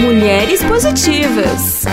Mulheres Positivas.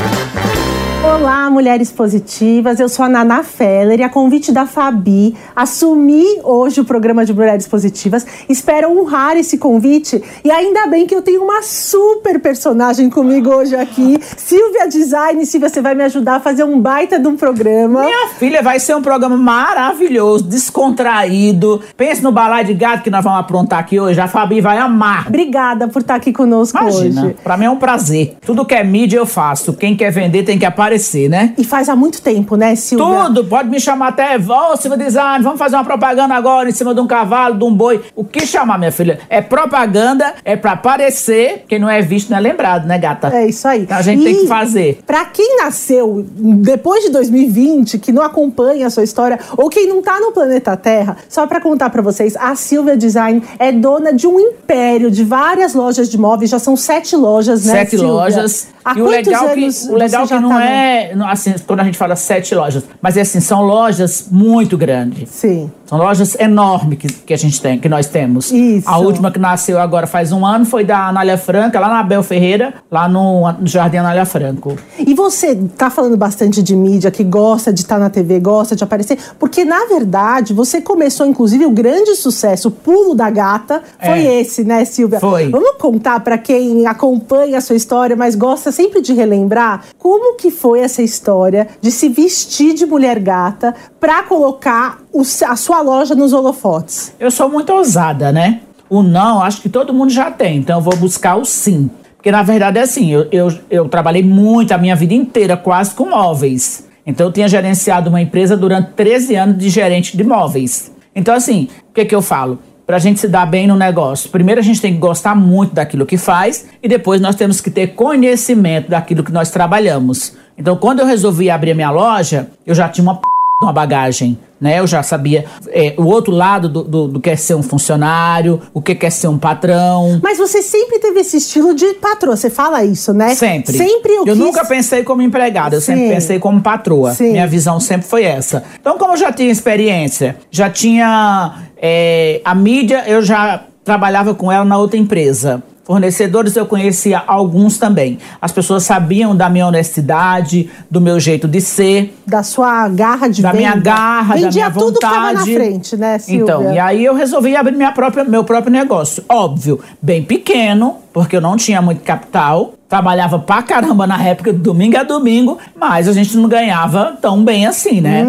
Olá, mulheres positivas. Eu sou a Naná Feller e a convite da Fabi assumi hoje o programa de Mulheres Positivas. Espero honrar esse convite e ainda bem que eu tenho uma super personagem comigo hoje aqui, Silvia Design. Silvia, você vai me ajudar a fazer um baita de um programa. Minha filha, vai ser um programa maravilhoso, descontraído. Pense no balai de gato que nós vamos aprontar aqui hoje. A Fabi vai amar. Obrigada por estar aqui conosco Imagina, hoje. Pra mim é um prazer. Tudo que é mídia eu faço. Quem quer vender tem que aparecer né? E faz há muito tempo, né, Silvia? Tudo, pode me chamar até, ô, Silvia Design, vamos fazer uma propaganda agora em cima de um cavalo, de um boi. O que chamar, minha filha? É propaganda, é pra aparecer, quem não é visto não é lembrado, né, gata? É isso aí. A gente e tem que fazer. Pra quem nasceu depois de 2020, que não acompanha a sua história, ou quem não tá no planeta Terra, só pra contar pra vocês, a Silvia Design é dona de um império de várias lojas de móveis, já são sete lojas, né, Sete Silvia? lojas. Há e o legal que, anos o legal você que não tá no- é, assim, quando a gente fala sete lojas, mas é assim, são lojas muito grandes. Sim. São lojas enormes que, que a gente tem, que nós temos. Isso. A última que nasceu agora faz um ano foi da Anália Franca, lá na Abel Ferreira, lá no, no Jardim Anália Franco. E você tá falando bastante de mídia, que gosta de estar na TV, gosta de aparecer, porque na verdade você começou, inclusive, o grande sucesso, o pulo da gata, foi É. esse, né, Silvia? Foi. Vamos contar pra quem acompanha a sua história, mas gosta sempre de relembrar como que foi essa história de se vestir de mulher gata pra colocar o a sua loja nos holofotes. Eu sou muito ousada, né? O não, acho que todo mundo já tem, então eu vou buscar o sim. Porque na verdade é assim, eu, eu, eu trabalhei muito a minha vida inteira quase com móveis. Então eu tinha gerenciado uma empresa durante 13 anos de gerente de móveis. Então assim, o que que eu falo? Pra gente se dar bem no negócio, primeiro a gente tem que gostar muito daquilo que faz e depois nós temos que ter conhecimento daquilo que nós trabalhamos. Então quando eu resolvi abrir a minha loja, eu já tinha uma p... uma bagagem, né? Eu já sabia é, o outro lado do, do, do que é ser um funcionário, o que é ser um patrão. Mas você sempre teve esse estilo de patroa, você fala isso, né? Sempre. Sempre eu, Eu quis... nunca pensei como empregada, eu sempre Sim. pensei como patroa. Sim. Minha visão sempre foi essa. Então, como eu já tinha experiência, já tinha é, a mídia, eu já trabalhava com ela na outra empresa. Fornecedores eu conhecia alguns também. As pessoas sabiam da minha honestidade, do meu jeito de ser. da sua garra de da venda. minha garra, da Vendia minha vontade. tudo que na frente, né, Silvia? Então, e aí eu resolvi abrir minha própria, meu próprio negócio. Óbvio, bem pequeno, porque eu não tinha muito capital. Trabalhava pra caramba na época, domingo a domingo, mas a gente não ganhava tão bem assim, né?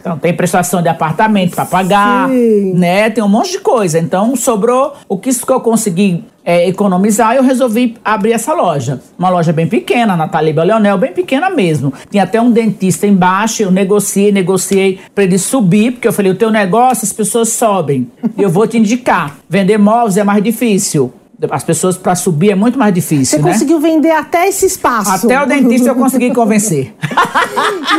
Então tem prestação de apartamento pra pagar, Sim. né? Tem um monte de coisa. Então sobrou o que eu consegui é, economizar, eu resolvi abrir essa loja. Uma loja bem pequena, na Taliba Leonel, bem pequena mesmo. Tinha até um dentista embaixo, eu negociei, negociei pra ele subir, porque eu falei, o teu negócio, as pessoas sobem. Eu vou te indicar. Vender móveis é mais difícil. As pessoas pra subir é muito mais Você difícil, né? conseguiu vender até esse espaço. Até o dentista eu consegui convencer.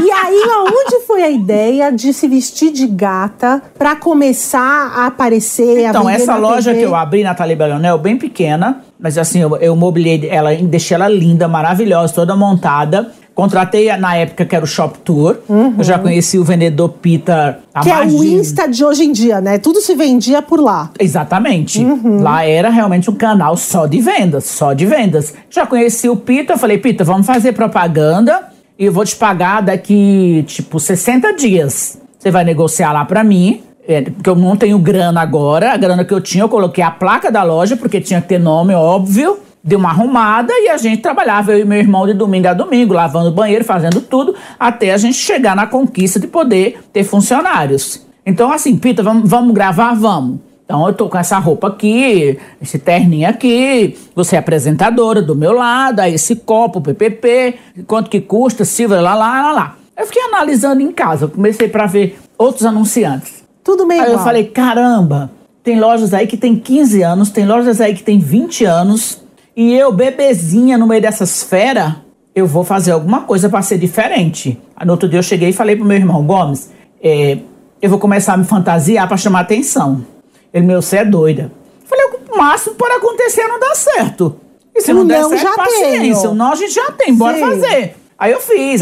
E aí, aonde foi a ideia de se vestir de gata pra começar a aparecer, a Então, vender essa loja TV? que eu abri na Taliba Leonel, bem pequena, mas assim, eu, eu mobiliei ela, deixei ela linda, maravilhosa, toda montada. Contratei na época que era o Shop Tour. Eu já conheci o vendedor Peter há Que é o Insta de hoje em dia, né? Tudo se vendia por lá. Exatamente. Uhum. Lá era realmente um canal só de vendas, só de vendas. Já conheci o Pita, eu falei, Pita, vamos fazer propaganda e eu vou te pagar daqui, tipo, 60 dias. Você vai negociar lá pra mim, é, porque eu não tenho grana agora. A grana que eu tinha, eu coloquei a placa da loja, porque tinha que ter nome, óbvio. Deu uma arrumada e a gente trabalhava, eu e meu irmão, de domingo a domingo, lavando o banheiro, fazendo tudo, até a gente chegar na conquista de poder ter funcionários. Então, assim, Pita, vamos, vamos gravar? Vamos. Então eu tô com essa roupa aqui, esse terninho aqui, você é apresentadora do meu lado, aí esse copo, PPP, quanto que custa, Silvia, lá, lá, lá, lá. Eu fiquei analisando em casa, eu comecei pra ver outros anunciantes. Tudo meio Aí eu igual. falei, caramba, tem lojas aí que tem 15 anos, tem lojas aí que tem 20 anos, e eu, bebezinha, no meio dessas feras, eu vou fazer alguma coisa pra ser diferente. No outro dia eu cheguei e falei pro meu irmão, Gomes, é, eu vou começar a me fantasiar pra chamar atenção. Ele, meu, você é doida. Eu falei, o máximo pode acontecer não dar certo. E se O não der não certo, já paciência. tenho. O não a gente já tem, bora Sim. fazer. Aí eu fiz,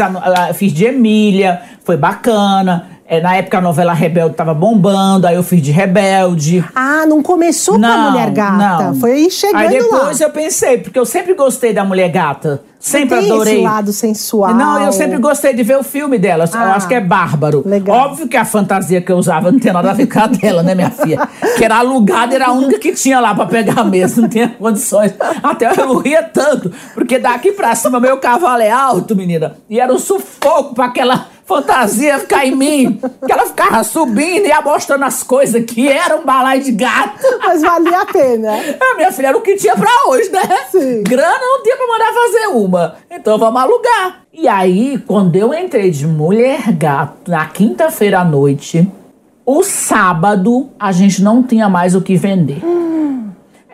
fiz de Emília, foi bacana. É, na época a novela Rebelde tava bombando, aí eu fiz de Rebelde. Ah, não começou com a Não, mulher gata. não. Foi aí chegando Aí depois lá. eu pensei, porque eu sempre gostei da mulher gata. Sempre Tem adorei. esse lado sensual. Não, eu sempre gostei de ver o filme dela. Eu Ah, acho que é bárbaro. legal. Óbvio que a fantasia que eu usava não tem nada a ver com a dela, né, minha filha? Que era alugada, era a única que tinha lá pra pegar mesmo. Não tinha condições. Até eu ria tanto, porque daqui pra cima meu cavalo é alto, menina. E era um sufoco pra aquela fantasia ficar em mim. Que ela ficava subindo e mostrando as coisas que era um balai de gato. Mas valia a pena. Ah, minha filha, era o que tinha pra hoje, né? Sim. Grana não tinha pra mandar fazer uma. Então vamos alugar. E aí, quando eu entrei de mulher gato na quinta-feira à noite, o sábado a gente não tinha mais o que vender.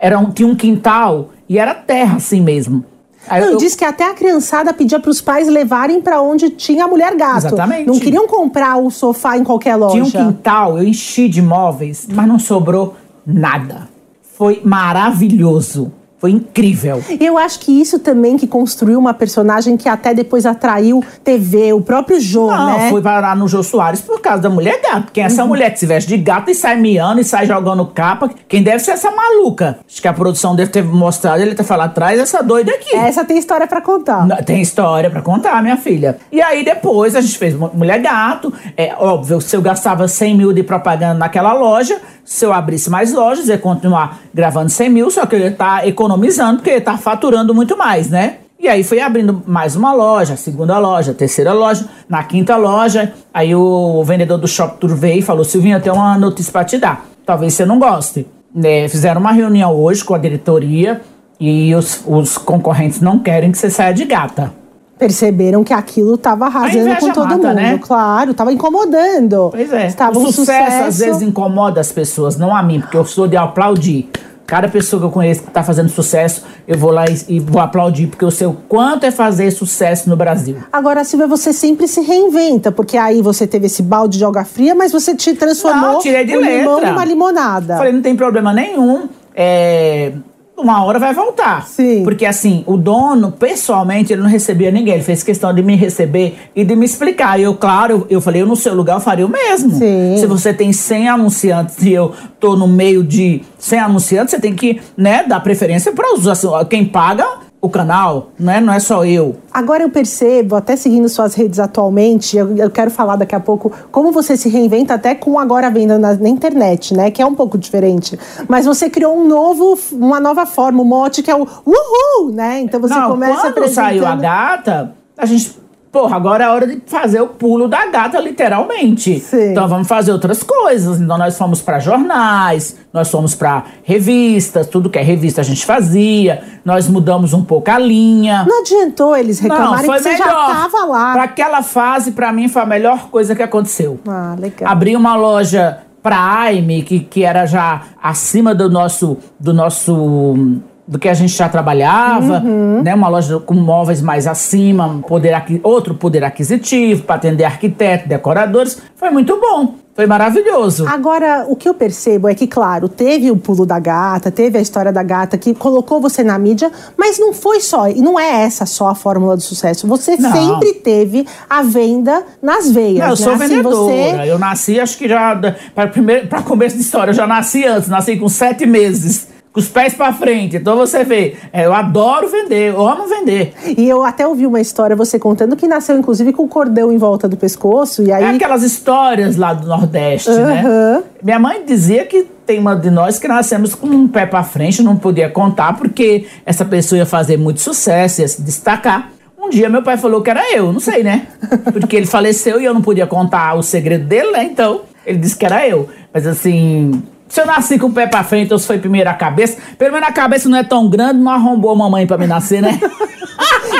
Era um, tinha um quintal e era terra assim mesmo. Aí Não, eu- diz que até a criançada pedia pros pais levarem pra onde tinha a mulher gato. Exatamente. Não queriam comprar o sofá em qualquer loja. Tinha um quintal, eu enchi de móveis, mas não sobrou nada. Foi maravilhoso. Foi incrível. Eu acho que isso também que construiu uma personagem que até depois atraiu TV, o próprio Jô, Não, né? fui parar no Jô Soares por causa da mulher gato. Quem é essa mulher que se veste de gato e sai miando e sai jogando capa? Quem deve ser essa maluca? Acho que a produção deve ter mostrado, ele ter falado atrás, essa doida aqui. Essa tem história pra contar. Não, Tem história pra contar, minha filha. E aí depois a gente fez Mu- Mulher Gato. É óbvio, se eu gastava 100 mil de propaganda naquela loja, se eu abrisse mais lojas, ia continuar gravando 100 mil, só que eu ia estar economizando, porque eu ia estar faturando muito mais, né? E aí fui abrindo mais uma loja, segunda loja, terceira loja, na quinta loja, aí o vendedor do Shop Tour veio e falou, Silvinha, eu tenho uma notícia pra te dar. Talvez você não goste. Né, fizeram uma reunião hoje com a diretoria e os, os concorrentes não querem que você saia de gata. Perceberam que aquilo tava arrasando com todo mata, mundo. né? Claro, tava incomodando. Pois é. Estava o um sucesso, às vezes incomoda as pessoas, não a mim, porque eu sou de aplaudir. Cada pessoa que eu conheço que tá fazendo sucesso, eu vou lá e, e vou aplaudir, porque eu sei o quanto é fazer sucesso no Brasil. Agora, Silvia, você sempre se reinventa, porque aí você teve esse balde de água fria, mas você te transformou Não, tirei de limão letra. numa limonada. Falei, não tem problema nenhum. É, uma hora vai voltar. Sim. Porque assim, o dono, pessoalmente, ele não recebia ninguém. Ele fez questão de me receber e de me explicar. E eu, claro, eu, falei, eu no seu lugar eu faria o mesmo. Sim. Se você tem 100 anunciantes e eu tô no meio de 100 anunciantes, você tem que, né, dar preferência para os assim, quem paga o canal, né? Não é só eu. Agora eu percebo, até seguindo suas redes atualmente, eu, eu quero falar daqui a pouco como você se reinventa até com agora a venda na, na internet, né? Que é um pouco diferente. Mas você criou um novo, uma nova forma, um mote que é o uhul, né? Então você não, começa quando saiu a apresentando- gata, a gente. Porra, agora é hora de fazer o pulo da gata, literalmente. Sim. Então vamos fazer outras coisas. Então nós fomos pra jornais, nós fomos pra revistas, tudo que é revista a gente fazia. Nós mudamos um pouco a linha. Não adiantou eles Não, reclamarem foi que você melhor. já tava lá. Pra aquela fase, pra mim, foi a melhor coisa que aconteceu. Ah, legal. Abri uma loja pra Aime, que, que era já acima do nosso, do nosso do que a gente já trabalhava, Uhum. né? Uma loja com móveis mais acima, poder aqui, outro poder aquisitivo para atender arquitetos, decoradores. Foi muito bom, foi maravilhoso. Agora, o que eu percebo é que, claro, teve o pulo da gata, teve a história da gata que colocou você na mídia, mas não foi só, e não é essa só a fórmula do sucesso. Você Não. sempre teve a venda nas veias. Não, eu né? sou Assim, vendedora. você- Eu nasci, acho que já. Para começo de história, eu já nasci antes, nasci com sete meses. Com os pés pra frente. Então você vê, é, eu adoro vender, eu amo vender. E eu até ouvi uma história você contando que nasceu, inclusive, com o cordão em volta do pescoço, e aí. É aquelas histórias lá do Nordeste, né? Aham. Minha mãe dizia que tem uma de nós que nascemos com um pé pra frente, não podia contar, porque essa pessoa ia fazer muito sucesso, ia se destacar. Um dia meu pai falou que era eu, não sei, né? Porque ele faleceu e eu não podia contar o segredo dele, né? Então, ele disse que era eu. Mas assim, se eu nasci com o pé pra frente ou se foi primeiro a cabeça, pelo menos a cabeça não é tão grande, não arrombou a mamãe pra me nascer, né?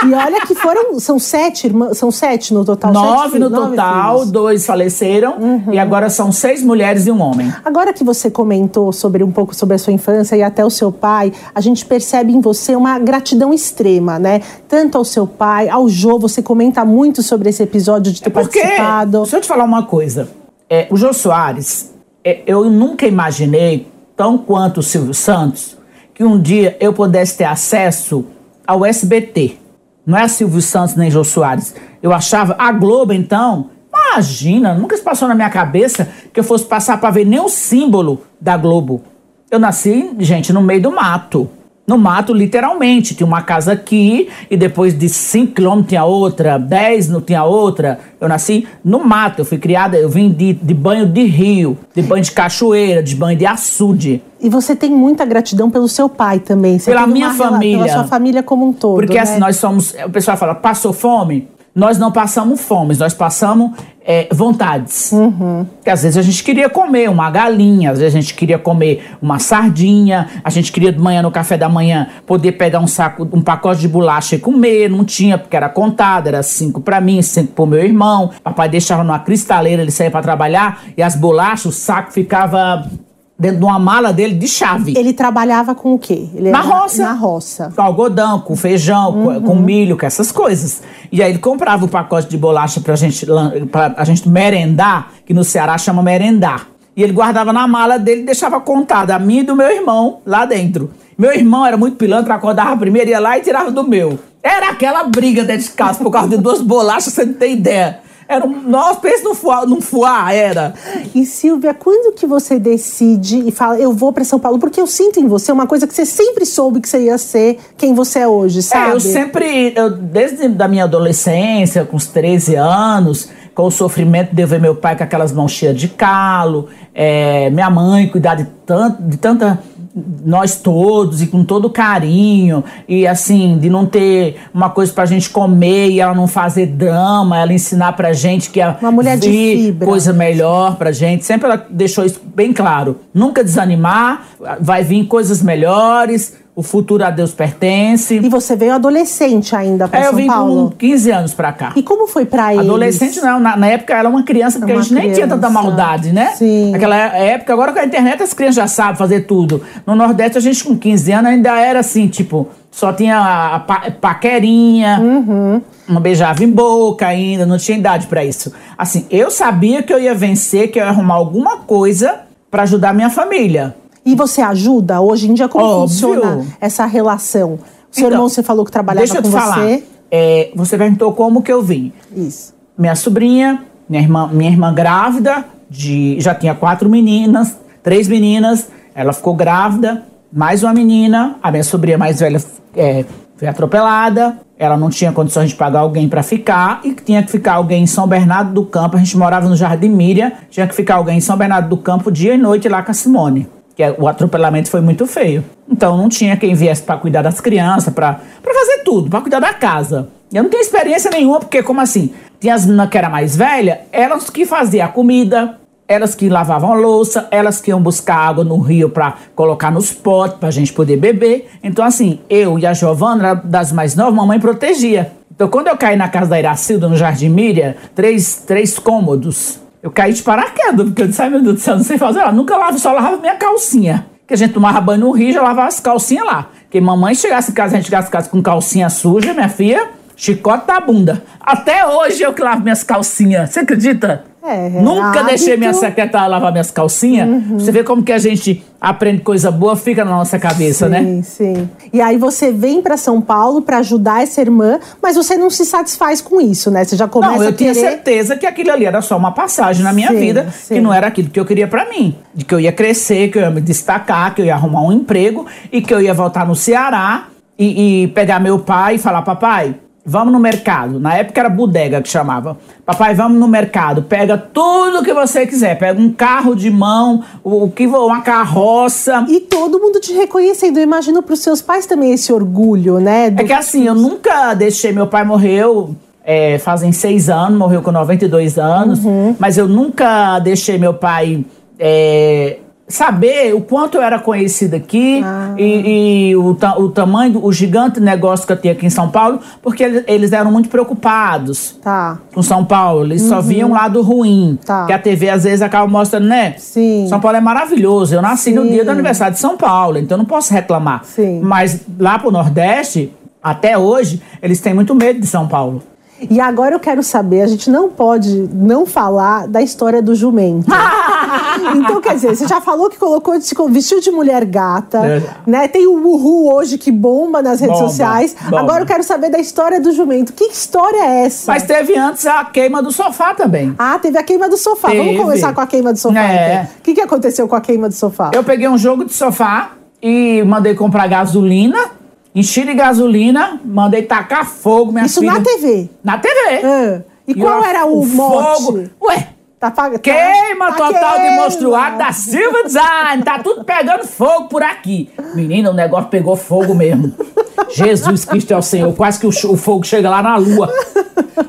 E olha que foram. São sete irmãs. São sete no total. sete nove filhos, no nove total, filhos. Uhum. dois faleceram e agora são seis mulheres e um homem. Agora que você comentou sobre um pouco sobre a sua infância e até o seu pai, a gente percebe em você uma gratidão extrema, né? Tanto ao seu pai, ao Jô, você comenta muito sobre esse episódio de ter É Porque, participado. deixa eu te falar uma coisa. É, o Jô Soares, eu nunca imaginei, tão quanto o Silvio Santos, que um dia eu pudesse ter acesso ao SBT. Não é Silvio Santos nem Jô Soares. Eu achava a Globo, então, imagina, nunca se passou na minha cabeça que eu fosse passar para ver nenhum símbolo da Globo. Eu nasci, gente, no meio do mato. No mato, literalmente. Tinha uma casa aqui e depois de 5 quilômetros tinha outra, 10 não tinha outra. Eu nasci no mato. Eu fui criada, eu vim de, de banho de rio, de banho de cachoeira, de banho de açude. E você tem muita gratidão pelo seu pai também. Você pela minha família. Pela sua família como um todo. Porque né? assim, nós somos. O pessoal fala, passou fome? Nós não passamos fome, nós passamos é, vontades. Uhum. Porque às vezes a gente queria comer uma galinha, às vezes a gente queria comer uma sardinha, a gente queria de manhã no café da manhã poder pegar um saco, um pacote de bolacha e comer, não tinha porque era contado, era cinco para mim, cinco pro meu irmão. Papai deixava numa cristaleira, ele saía para trabalhar e as bolachas, o saco ficava dentro de uma mala dele de chave. Ele trabalhava com o quê? Ele na roça. Na roça. Com algodão, com feijão, com, com milho, com essas coisas. E aí ele comprava o pacote de bolacha pra gente, pra a gente merendar, que no Ceará chama merendar. E ele guardava na mala dele e deixava contado a mim e do meu irmão lá dentro. Meu irmão era muito pilantra, acordava primeiro, ia lá e tirava do meu. Era aquela briga dentro de casa por causa de duas bolachas, você não tem ideia. Era um, nossa, pensa num fuá, num fuá, era. E Silvia, quando que você decide e fala, eu vou para São Paulo? Porque eu sinto em você uma coisa que você sempre soube que você ia ser quem você é hoje, sabe? É, eu sempre, eu, desde da minha adolescência, com os 13 anos, com o sofrimento de eu ver meu pai com aquelas mãos cheias de calo, é, minha mãe cuidar de, tanto, de tanta. Nós todos e com todo carinho, e assim, de não ter uma coisa pra gente comer e ela não fazer drama, ela ensinar pra gente que ia Uma mulher de fibra. coisa melhor pra gente. Sempre ela deixou isso bem claro. Nunca desanimar, vai vir coisas melhores, o futuro a Deus pertence. E você veio adolescente ainda para É, eu São vim Paulo. com 15 anos pra cá. E como foi para eles? Adolescente não, na, na época ela era uma criança, porque Uma a gente nem tinha tanta criança. maldade, né? Sim. Naquela época, agora com a internet as crianças já sabem fazer tudo. No Nordeste a gente com 15 anos ainda era assim, tipo, só tinha a pa- paquerinha, Uhum. não beijava em boca ainda, não tinha idade pra isso. Assim, eu sabia que eu ia vencer, que eu ia arrumar alguma coisa pra ajudar minha família. E você ajuda? Hoje em dia, como Óbvio. funciona essa relação? O seu Então, irmão, você falou que trabalhava Deixa eu com te falar. você. É, você perguntou como que eu vim. Isso. minha sobrinha, minha irmã, minha irmã grávida, de, já tinha quatro meninas, três meninas, ela ficou grávida, mais uma menina, a minha sobrinha mais velha é, foi atropelada, ela não tinha condições de pagar alguém para ficar e tinha que ficar alguém em São Bernardo do Campo, a gente morava no Jardim Miriam, tinha que ficar alguém em São Bernardo do Campo dia e noite lá com a Simone. Que é- o atropelamento foi muito feio. Então não tinha quem viesse para cuidar das crianças, para fazer tudo, para cuidar da casa. Eu não tenho experiência nenhuma, porque como assim? Tinha as meninas que eram mais velhas, elas que faziam a comida, elas que lavavam a louça, elas que iam buscar água no rio para colocar nos potes pra gente poder beber. Então assim, eu e a Giovana, era das mais novas, mamãe protegia. Então quando eu caí na casa da Iracilda, no Jardim Miriam, três, três cômodos, eu caí de paraquedas, porque eu disse, ai meu Deus do céu, não sei fazer. Ela nunca lava, só lavava minha calcinha. Que a gente tomava banho no rio, já lavava as calcinhas lá. Porque mamãe chegasse em casa, a gente chegasse em casa com calcinha suja, minha filha, chicote da bunda. Até hoje eu que lavo minhas calcinhas. Você acredita? É, é Nunca hábito. deixei minha secretária lavar minhas calcinhas. Você vê como que a gente aprende coisa boa, fica na nossa cabeça, né? Sim, sim. E aí você vem para São Paulo para ajudar essa irmã, mas você não se satisfaz com isso, né? Você já começa Não, eu a tinha certeza que aquilo ali era só uma passagem na minha Sim, vida, sim. que não era aquilo que eu queria pra mim. De que eu ia crescer, que eu ia me destacar, que eu ia arrumar um emprego e que eu ia voltar no Ceará e, e pegar meu pai e falar: Papai, vamos no mercado. Na época era bodega que chamava. Papai, vamos no mercado, pega tudo que você quiser. Pega um carro de mão, o, que uma carroça. E todo mundo te reconhecendo. Eu imagino para os seus pais também esse orgulho, né? do- É que assim, eu nunca deixei. Meu pai morreu é, fazem seis anos, morreu com 92 anos, mas eu nunca deixei meu pai é, saber o quanto eu era conhecida aqui e, e o, ta- o tamanho, do- o gigante negócio que eu tinha aqui em São Paulo, porque eles, eles eram muito preocupados Tá. com São Paulo. Eles só viam um lado ruim. Tá. Que a TV às vezes acaba mostrando, né? Sim. São Paulo é maravilhoso. Eu nasci no Sim. dia do aniversário de São Paulo, então eu não posso reclamar. Sim. Mas lá pro Nordeste, até hoje, eles têm muito medo de São Paulo. E agora eu quero saber, a gente não pode não falar da história do jumento. então, quer dizer, você já falou que colocou, se vestiu de mulher gata, É. né? Tem o Uhu hoje que bomba nas redes Bomba, sociais. bomba. Agora eu quero saber da história do jumento. Que história é essa? Mas teve antes a queima do sofá também. Ah, teve a queima do sofá. Vamos Teve. começar com a queima do sofá. É. então. O que, que aconteceu com a queima do sofá? Eu peguei um jogo de sofá e mandei comprar gasolina, enchi de gasolina, mandei tacar fogo, minha Isso filha. na TV. Na TV. Ah, E, qual eu- era o, mote? fogo? Ué, Tá pag- Queima tá- tá total de queima. monstruado da Silva Design. Tá tudo pegando fogo por aqui. Menina, o negócio pegou fogo mesmo. Jesus Cristo é o Senhor. Quase que o, o fogo chega lá na lua.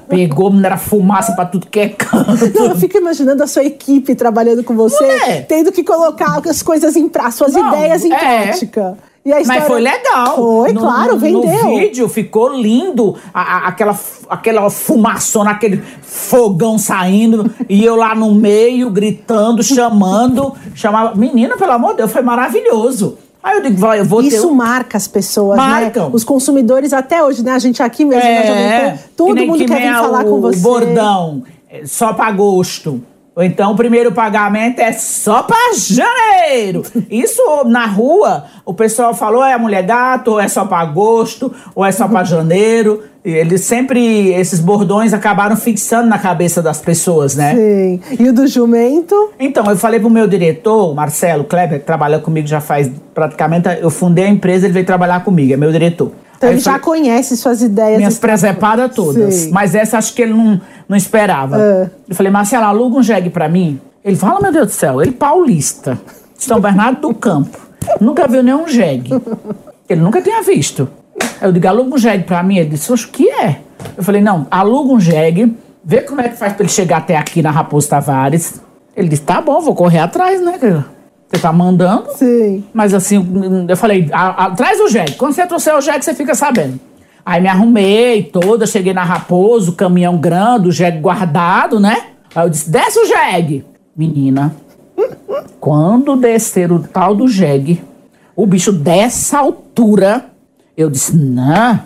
Pegou, era fumaça pra tudo que é canto. Não, eu fico imaginando a sua equipe trabalhando com você, é? tendo que colocar as coisas em pra, suas Não, ideias em é. prática. E a história... Mas foi legal. Foi, No- claro, no, vendeu. No vídeo ficou lindo. a- a- aquela, aquela fumaçona, aquele fogão saindo. e eu lá no meio, gritando, chamando. Chamava. Menina, pelo amor de Deus, foi maravilhoso. Aí eu digo, vai, eu vou ter. Isso um- marca as pessoas, Marcam. né? Os consumidores até hoje, né? A gente aqui mesmo, na Jovem É, Pan, todo que mundo que quer vir é falar o, com você. Bordão, é, só pra agosto. Ou então o primeiro pagamento é só pra janeiro. Isso na rua, o pessoal falou, é a mulher gato, ou é só pra agosto, ou é só pra janeiro. E eles sempre, esses bordões acabaram fixando na cabeça das pessoas, né? Sim. E o do jumento? Então, eu falei pro meu diretor, Marcelo Kleber, que trabalha comigo já faz praticamente. Eu fundei a empresa, ele veio trabalhar comigo, é meu diretor. Então Aí ele eu já conhece suas ideias. minhas presepadas todas. Sim. Mas essa acho que ele não, não esperava. É. Eu falei, Marcelo, aluga um jegue pra mim. Ele fala, meu Deus do céu, ele paulista. São Bernardo do Campo. Nunca viu nenhum jegue. Ele nunca tinha visto. Aí eu digo, aluga um jegue pra mim. Ele disse, o que é? Eu falei, não, aluga um jegue, vê como é que faz pra ele chegar até aqui na Raposo Tavares. Ele disse, tá bom, vou correr atrás, né? que Você tá mandando. Sim. Mas assim, eu falei, "A- a- traz o jegue. Quando você trouxer o jegue, você fica sabendo. Aí me arrumei toda, cheguei na Raposo, caminhão grande, o jegue guardado, né? Aí eu disse, desce o jegue. Menina, quando descer o tal do jegue, o bicho dessa altura, eu disse, não,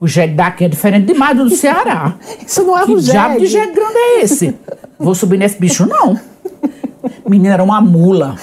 o jegue daqui é diferente demais do do Ceará. Isso não é Que um diabo de jegue. jegue grande é esse? Vou subir nesse bicho, não. Menina, era uma mula.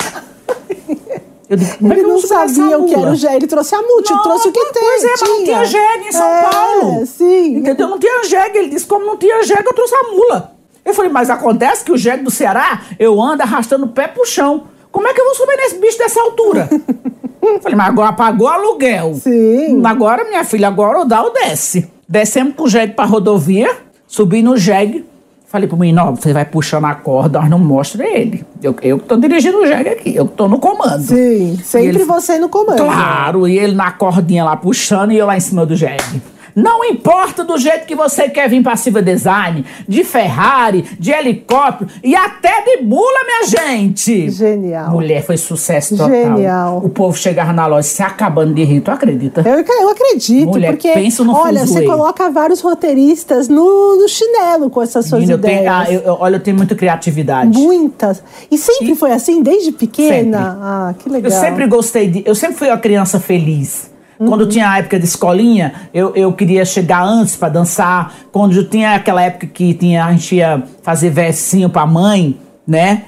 Eu digo, é Ele eu não sabia o que era o jegue. Ele trouxe a multi, Não, trouxe o que tem. Pois é, mas não tinha jegue em São É, Paulo. Sim. Entendeu? Não tinha jegue. Ele disse, como não tinha jegue, eu trouxe a mula. Eu falei, mas acontece que o jegue do Ceará, eu ando arrastando o pé pro chão. Como é que eu vou subir nesse bicho dessa altura? Falei, mas agora pagou o aluguel. Sim. Agora, minha filha, agora o dá ou desce. Descemos com o jegue pra rodovia, subi no jegue. Falei pro menino, ó, você vai puxando a corda, nós não mostra ele. Eu, eu que tô dirigindo o jegue aqui, eu que tô no comando. Sim. Sempre ele- você no comando. Claro, e ele na cordinha lá puxando e eu lá em cima do jegue. Não importa do jeito que você quer vir pra Silva Design, de Ferrari, de helicóptero e até de mula, minha gente. Genial. Mulher, foi sucesso total. Genial. O povo chegava na loja se acabando de rir, tu acredita? Eu, eu acredito, Mulher, porque pensa no olha, você fuzuê. coloca vários roteiristas no, no chinelo com essas suas Menina, eu tenho, ideias. ah, eu- olha, eu tenho muita criatividade. Muitas. E sempre foi assim, desde pequena? Sempre. Ah, que legal. Eu sempre gostei de. Eu sempre fui uma criança feliz. Quando tinha a época de escolinha, eu, eu queria chegar antes pra dançar. Quando tinha aquela época que tinha, a gente ia fazer versinho pra mãe, né?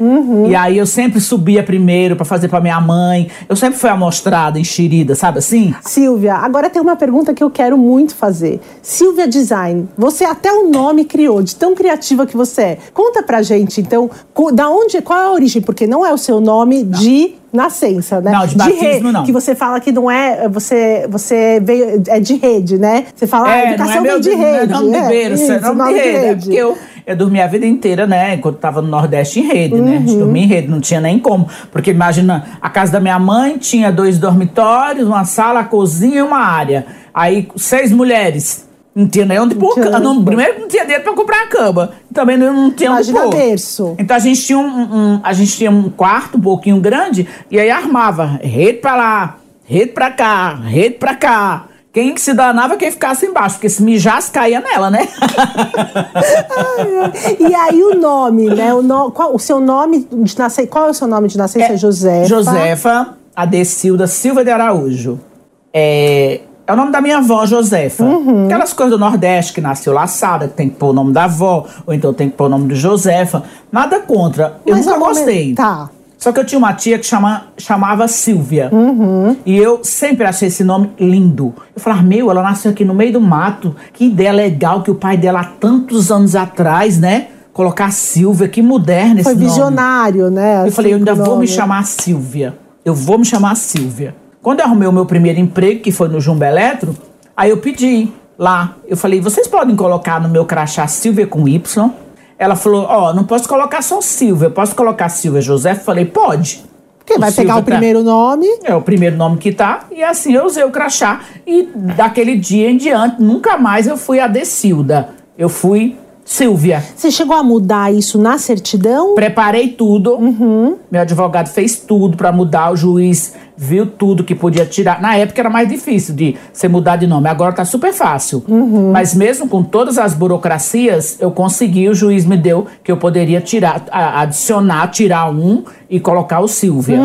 E aí eu sempre subia primeiro pra fazer pra minha mãe. Eu sempre fui amostrada, enxerida, sabe assim? Silvia, agora tem uma pergunta que eu quero muito fazer. Silvia Design, você até o nome criou, de tão criativa que você é. Conta pra gente, então, da onde, qual é a origem? Porque não é o seu nome de nascença, né? Não, de batismo, não. Que você fala que não é, você, você veio, é de rede, né? Você fala, ah, É, não educação é meu vem de não é rede. nome de É, berço, é isso, nome de rede. É porque eu, eu dormi a vida inteira, né? Enquanto tava no Nordeste em rede, né? A Uhum. gente dormia em rede, não tinha nem como. Porque imagina, a casa da minha mãe tinha dois dormitórios, uma sala, a cozinha e uma área. Aí, seis mulheres. Não tinha nem onde pôr cama. onde Não, pôr. Primeiro não tinha dinheiro pra comprar a cama. Também não, não tinha onde Imagina pôr. berço. Então a gente tinha um, um- a gente tinha um quarto um pouquinho grande e aí armava rede pra lá, rede pra cá, rede pra cá. Quem que se danava quem ficasse embaixo, porque se mijasse caía nela, né? E aí o nome, né? O, no, qual, o seu nome de nascença, qual é o seu nome de nascença? É, Josefa. Josefa Adecilda Silva de Araújo. É, É o nome da minha avó, Josefa. Uhum. Aquelas coisas do Nordeste que nasceu laçada, que tem que pôr o nome da avó, ou então tem que pôr o nome de Josefa. Nada contra. Eu Mas nunca é um nome- gostei. Tá. Só que eu tinha uma tia que chama, chamava Silvia. Uhum. E eu sempre achei esse nome lindo. Eu falava, meu, ela nasceu aqui no meio do mato. Que ideia legal que o pai dela há tantos anos atrás, né? Colocar Silvia, que moderna esse Foi nome. visionário, né? Eu assim, falei, eu ainda vou me nome. chamar Silvia. Eu vou me chamar Silvia. Quando eu arrumei o meu primeiro emprego, que foi no Jumbo Eletro, aí eu pedi lá. Eu falei, vocês podem colocar no meu crachá Silvia com Y? Ela falou, ó, não posso colocar só Silvia, posso colocar Silvia José? Falei, pode. Porque vai pegar Silvia o tá- primeiro nome. É o primeiro nome que tá, e assim eu usei o crachá. E daquele dia em diante, nunca mais eu fui a Decilda. Eu fui Silvia. Você chegou a mudar isso na certidão? Preparei tudo. Meu advogado fez tudo pra mudar. O juiz viu tudo que podia tirar. Na época era mais difícil de você mudar de nome. Agora tá super fácil. Mas mesmo com todas as burocracias, eu consegui. O juiz me deu que eu poderia tirar, adicionar, tirar um e colocar o Silvia.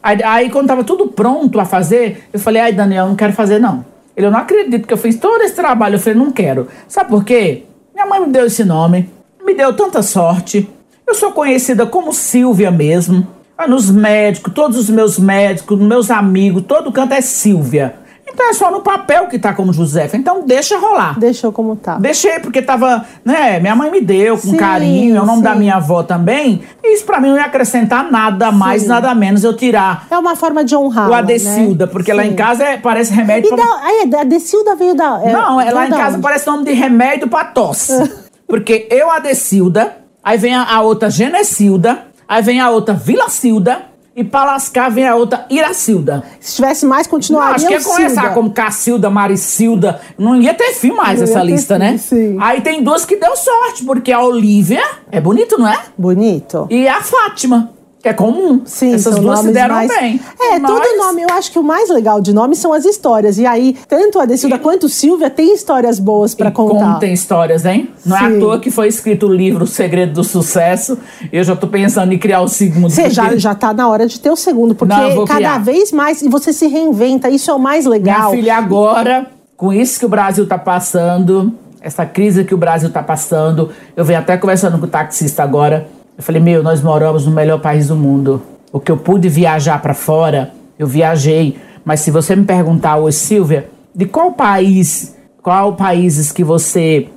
Aí, aí, quando tava tudo pronto a fazer, eu falei: ai, Daniel, eu não quero fazer não. Ele, eu não acredito que eu fiz todo esse trabalho. Eu falei: não quero. Sabe por quê? Minha mãe me deu esse nome, me deu tanta sorte. Eu sou conhecida como Silvia mesmo. Ah, Nos médicos, todos os meus médicos, meus amigos, todo canto é Silvia. Então é só no papel que tá como Josefa. Então deixa rolar. Deixou como tá. Deixei, porque tava, né, minha mãe me deu com Sim, carinho, é o nome da sim. minha avó também. E isso pra mim não ia acrescentar nada mais, Sim. nada menos eu tirar É uma forma de honrar. o Adecilda, porque lá em casa é- parece remédio E pra... da, aí, a Decilda veio da. é, Não, é, lá em da casa onde? parece nome de remédio pra tosse. porque eu, Adecilda, aí vem a, a outra Genecilda, aí vem a outra Vilacilda, e pra lascar vem a outra Iracilda. Se tivesse mais, Não, continuaria. acho que ia o começar como Cacilda, Maricilda. Não ia ter fim mais Não essa ia lista, fim, né? sim. Aí tem duas que deu sorte, porque a Olivia é bonito, não é? Bonito. E a Fátima, que é comum. Sim, Essas duas se deram mais... bem. É, Mas- todo nome. Eu acho que o mais legal de nome são as histórias. E aí, tanto a Decilda quanto Silvia tem histórias boas pra E contar. Contem histórias, hein? Não é Sim. à toa que foi escrito o livro O Segredo do Sucesso. Eu já tô pensando em criar o segundo. Você já, porque- já tá na hora de ter o segundo, porque Não, cada criar. vez mais. E você se reinventa, isso é o mais Minha legal. filha, agora, com isso que o Brasil tá passando, essa crise que o Brasil tá passando, eu venho até conversando com o taxista agora. Eu falei, meu, nós moramos no melhor país do mundo. O que eu pude viajar pra fora, eu viajei. Mas se você me perguntar hoje, Silvia, de qual país, qual países que você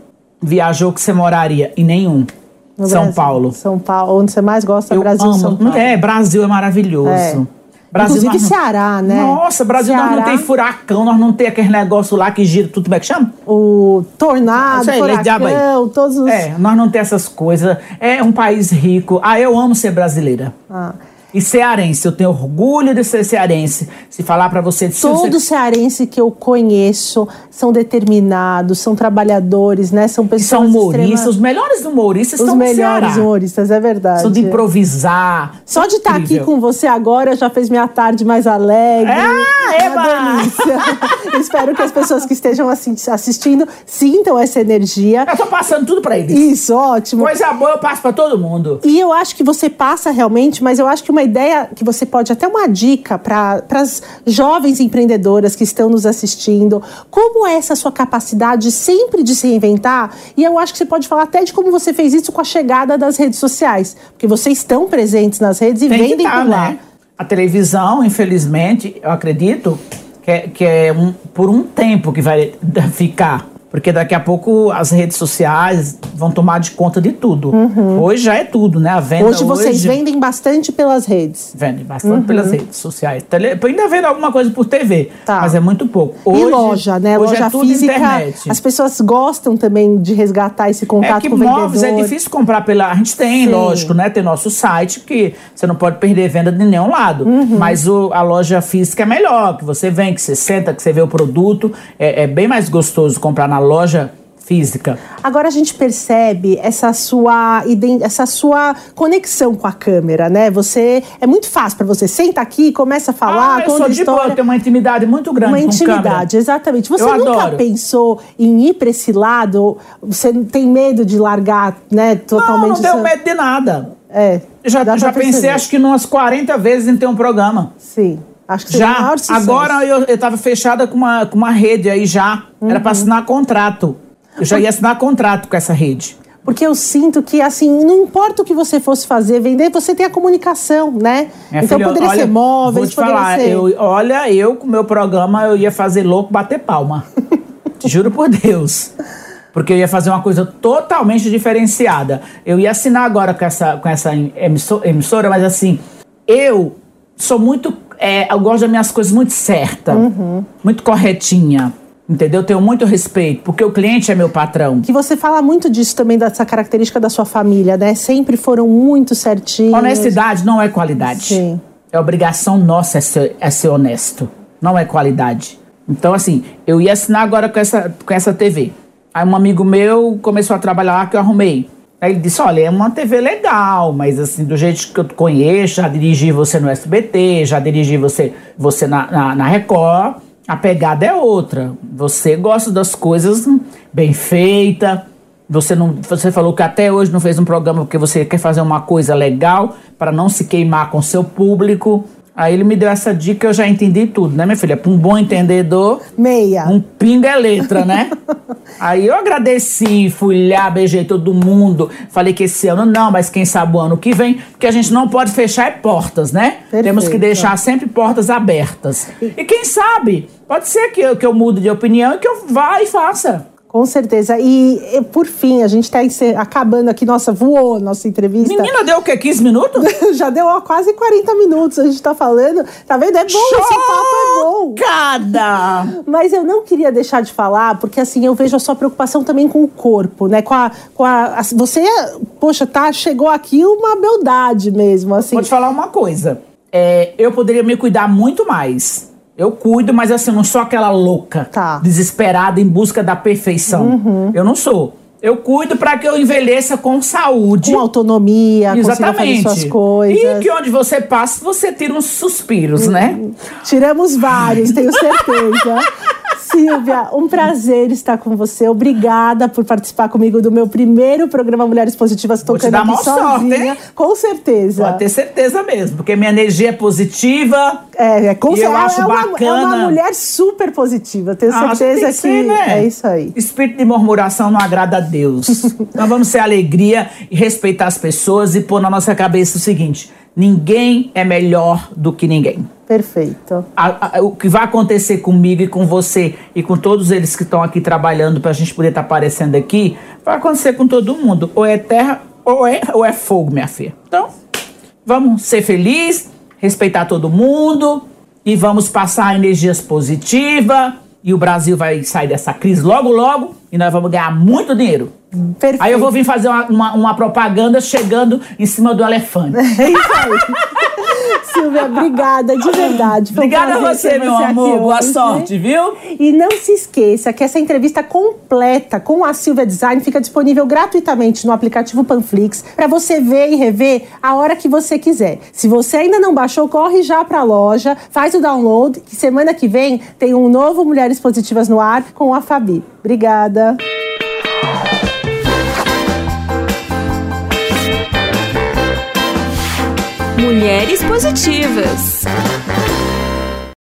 viajou que você moraria? Em nenhum. No São Brasil. Paulo. São Paulo. Onde você mais gosta é Brasil amo. São Paulo. É, Brasil é maravilhoso. É. Brasil, Inclusive não- Ceará, né? Nossa, Brasil nós não Ceará. tem furacão, nós não tem aquele negócio lá que gira tudo, como é que chama? O tornado, Sei furacão, todos os. É, nós não tem essas coisas. É um país rico. Ah, eu amo ser brasileira. Ah. E cearense, eu tenho orgulho de ser cearense. Se falar pra você de Todo cearense que eu conheço são determinados, são trabalhadores, né? São que pessoas são humoristas, extrema- os melhores humoristas Os melhores Ceará. humoristas, é verdade. São de improvisar. Só de estar aqui incrível. com você agora já fez minha tarde mais alegre. Ah, eba! delícia. Espero que as pessoas que estejam assi- assistindo sintam essa energia. Eu tô passando tudo pra eles. Isso, ótimo. Coisa boa eu passo pra todo mundo. E eu acho que você passa realmente, mas eu acho que uma ideia que você pode, até uma dica para as jovens empreendedoras que estão nos assistindo, como é essa sua capacidade sempre de se reinventar? E eu acho que você pode falar até de como você fez isso com a chegada das redes sociais, porque vocês estão presentes nas redes e Tem vendem tá, por lá. né? A televisão, infelizmente, eu acredito que é, que é um, por um tempo que vai ficar. Porque daqui a pouco as redes sociais vão tomar de conta de tudo. Hoje já é tudo, né? A venda Uhum. Hoje vocês vendem bastante pelas redes. Vendem bastante pelas redes sociais. Tele... Ainda vendo alguma coisa por TV, Tá. mas é muito pouco. e Hoje- loja, né? Hoje loja é tudo física. internet. As pessoas gostam também de resgatar esse É contato que com o móveis vendedor. é difícil comprar pela. A gente tem, Sim. lógico, né? Tem nosso site, que você não pode perder venda de nenhum lado. Uhum. Mas o- a loja física é melhor, que você vem, que você senta, que você vê o produto. É, é bem mais gostoso comprar na loja física. Agora a gente percebe essa sua, essa sua conexão com a câmera, né? Você é muito fácil para você senta aqui, começa a falar, ah, eu conta sou de boa, eu história. tenho uma intimidade muito grande Uma com câmera. intimidade, exatamente. Você Eu nunca adoro. pensou em ir para esse lado? Você não tem medo de largar, né? Não, Totalmente. não tenho essa- medo de nada. É. Já, já pensei, acho que umas 40 vezes em ter um programa. Sim. Acho que seria Já, maior sucesso. agora eu, eu tava fechada com uma, com uma rede aí já. Era Uhum. pra assinar contrato. Eu já ia assinar contrato com essa rede. Porque eu sinto que, assim, não importa o que você fosse fazer, vender, você tem a comunicação, né? Minha então filha, poderia olha, ser móveis, Vou te poderia falar, ser. eu, olha, eu com o meu programa eu ia fazer louco bater palma. Juro por Deus. Porque eu ia fazer uma coisa totalmente diferenciada. Eu ia assinar agora com essa, com essa emisso- emissora, mas assim, eu sou muito. É, eu gosto das minhas coisas muito certa, Uhum. muito corretinha. Entendeu? Eu tenho muito respeito, porque o cliente é meu patrão. Que você fala muito disso também, dessa característica da sua família, né? Sempre foram muito certinhos. Honestidade não é qualidade. Sim. É obrigação nossa é ser, é ser honesto. Não é qualidade. Então, assim, eu ia assinar agora com essa, com essa TV. Aí um amigo meu começou a trabalhar lá que eu arrumei. Aí ele disse, olha, é uma TV legal, mas assim, do jeito que eu conheço, já dirigi você no SBT, já dirigi você, você na, na, na Record, a pegada é outra. Você gosta das coisas bem feitas, você não, você falou que até hoje não fez um programa porque você quer fazer uma coisa legal para não se queimar com seu público. Aí ele me deu essa dica, eu já entendi tudo, né, minha filha? Para um bom entendedor, Meia. um pingo é letra, né? Aí eu agradeci, fui lá, beijei todo mundo. Falei que esse ano não, mas quem sabe o ano que vem, porque a gente não pode fechar é portas, né? Perfeito. Temos que deixar sempre portas abertas. E quem sabe, pode ser que eu, que eu mude de opinião e que eu vá e faça. Com certeza. E, e, por fim, a gente está acabando aqui. Nossa, voou a nossa entrevista. Menina, deu o quê? 15 minutos? Já deu ó, quase 40 minutos a gente tá falando. Tá vendo? É bom, esse papo é bom. Chocada! Mas eu não queria deixar de falar, porque assim, eu vejo a sua preocupação também com o corpo, né? Com a. Com a, a- você, poxa, tá, chegou aqui uma beldade mesmo, assim. Vou te falar uma coisa. É, eu poderia me cuidar muito mais. Eu cuido, mas assim, eu não sou aquela louca, Tá. desesperada em busca da perfeição. Eu não sou. Eu cuido para que eu envelheça com saúde. Com autonomia, consiga fazer Exatamente. suas coisas. E que onde você passa, você tira uns suspiros, né? Tiramos vários, tenho certeza. Silvia, um prazer estar com você. Obrigada por participar comigo do meu primeiro programa Mulheres Positivas Vou te tocando dar aqui maior sorte, sozinha. hein? com certeza. Pode ter certeza mesmo, porque minha energia é positiva. É, é, com E eu certeza. acho é, uma, é uma bacana. mulher super positiva. Tenho Ah, certeza tem que, ser, né? é isso aí. Espírito de murmuração não agrada a Deus. Nós vamos ser alegria e respeitar as pessoas e pôr na nossa cabeça o seguinte: ninguém é melhor do que ninguém. Perfeito. A- a- o que vai acontecer comigo e com você e com todos eles que estão aqui trabalhando para a gente poder estar aparecendo aqui, vai acontecer com todo mundo. Ou é terra ou é, ou é fogo, minha filha. Então, vamos ser felizes, respeitar todo mundo e vamos passar energias positivas. E o Brasil vai sair dessa crise logo, logo e nós vamos ganhar muito dinheiro. Perfeito. Aí eu vou vir fazer uma, uma- uma propaganda chegando em cima do elefante. É isso aí. Silvia, obrigada de verdade. Foi um Obrigada a prazer você, meu aqui amor. Boa hoje. sorte, viu? E não se esqueça que essa entrevista completa com a Silvia Design fica disponível gratuitamente no aplicativo Panflix para você ver e rever a hora que você quiser. Se você ainda não baixou, corre já para a loja, faz o download, que semana que vem tem um novo Mulheres Positivas no ar com a Fabi. Obrigada. Mulheres Positivas.